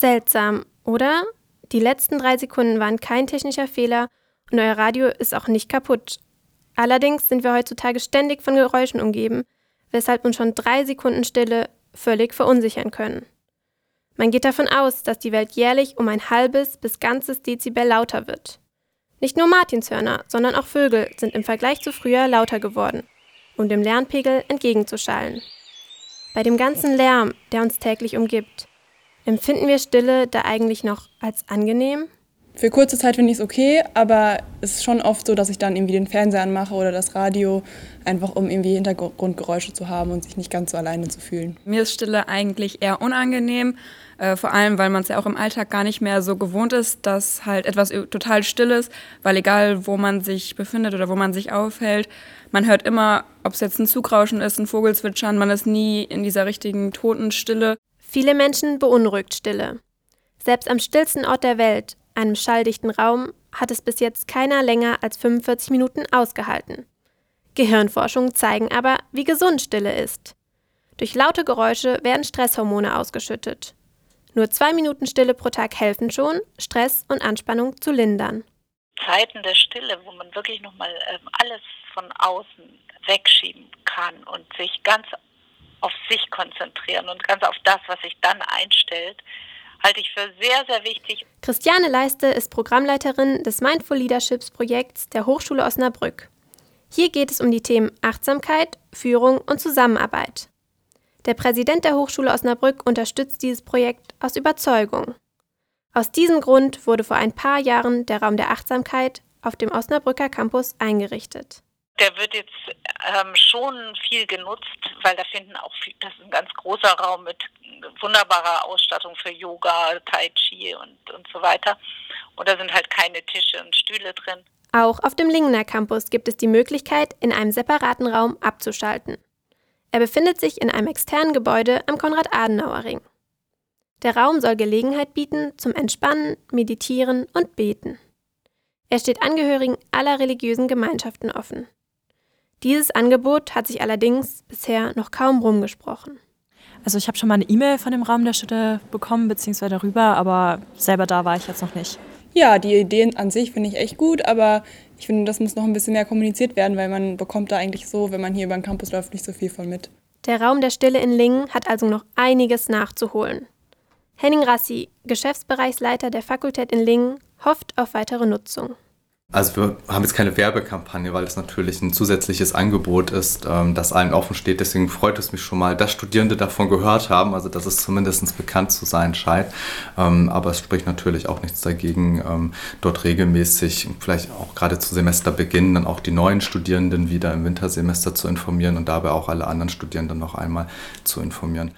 Seltsam, oder? Die letzten drei Sekunden waren kein technischer Fehler und euer Radio ist auch nicht kaputt. Allerdings sind wir heutzutage ständig von Geräuschen umgeben, weshalb uns schon drei Sekunden Stille völlig verunsichern können. Man geht davon aus, dass die Welt jährlich um ein halbes bis ganzes Dezibel lauter wird. Nicht nur Martinshörner, sondern auch Vögel sind im Vergleich zu früher lauter geworden, um dem Lärmpegel entgegenzuschallen. Bei dem ganzen Lärm, der uns täglich umgibt, empfinden wir Stille da eigentlich noch als angenehm? Für kurze Zeit finde ich es okay, aber es ist schon oft so, dass ich dann irgendwie den Fernseher anmache oder das Radio, einfach um irgendwie Hintergrundgeräusche zu haben und sich nicht ganz so alleine zu fühlen. Mir ist Stille eigentlich eher unangenehm, äh, vor allem weil man es ja auch im Alltag gar nicht mehr so gewohnt ist, dass halt etwas total still ist, weil egal wo man sich befindet oder wo man sich aufhält, man hört immer, ob es jetzt ein Zugrauschen ist, ein Vogelzwitschern, man ist nie in dieser richtigen toten Stille. Viele Menschen beunruhigt Stille. Selbst am stillsten Ort der Welt, einem schalldichten Raum, hat es bis jetzt keiner länger als 45 Minuten ausgehalten. Gehirnforschungen zeigen aber, wie gesund Stille ist. Durch laute Geräusche werden Stresshormone ausgeschüttet. Nur zwei Minuten Stille pro Tag helfen schon, Stress und Anspannung zu lindern. Zeiten der Stille, wo man wirklich nochmal ähm, alles von außen wegschieben kann und sich ganz auf sich konzentrieren und ganz auf das, was sich dann einstellt, halte ich für sehr, sehr wichtig. Christiane Leiste ist Programmleiterin des Mindful Leaderships Projekts der Hochschule Osnabrück. Hier geht es um die Themen Achtsamkeit, Führung und Zusammenarbeit. Der Präsident der Hochschule Osnabrück unterstützt dieses Projekt aus Überzeugung. Aus diesem Grund wurde vor ein paar Jahren der Raum der Achtsamkeit auf dem Osnabrücker Campus eingerichtet der wird jetzt ähm, schon viel genutzt, weil da finden auch viel, das ist ein ganz großer Raum mit wunderbarer Ausstattung für Yoga, Tai Chi und, und so weiter. Und da sind halt keine Tische und Stühle drin. Auch auf dem Lingener Campus gibt es die Möglichkeit, in einem separaten Raum abzuschalten. Er befindet sich in einem externen Gebäude am Konrad-Adenauer-Ring. Der Raum soll Gelegenheit bieten zum Entspannen, Meditieren und Beten. Er steht Angehörigen aller religiösen Gemeinschaften offen. Dieses Angebot hat sich allerdings bisher noch kaum rumgesprochen. Also ich habe schon mal eine E-Mail von dem Raum der Städte bekommen, beziehungsweise darüber, aber selber da war ich jetzt noch nicht. Ja, die Ideen an sich finde ich echt gut, aber ich finde, das muss noch ein bisschen mehr kommuniziert werden, weil man bekommt da eigentlich so, wenn man hier über den Campus läuft, nicht so viel von mit. Der Raum der Stille in Lingen hat also noch einiges nachzuholen. Henning Rassi, Geschäftsbereichsleiter der Fakultät in Lingen, hofft auf weitere Nutzung. Also wir haben jetzt keine Werbekampagne, weil es natürlich ein zusätzliches Angebot ist, ähm, das allen offen steht. Deswegen freut es mich schon mal, dass Studierende davon gehört haben, also dass es zumindest bekannt zu sein scheint. Ähm, aber es spricht natürlich auch nichts dagegen, ähm, dort regelmäßig, vielleicht auch gerade zu Semesterbeginn, dann auch die neuen Studierenden wieder im Wintersemester zu informieren und dabei auch alle anderen Studierenden noch einmal zu informieren.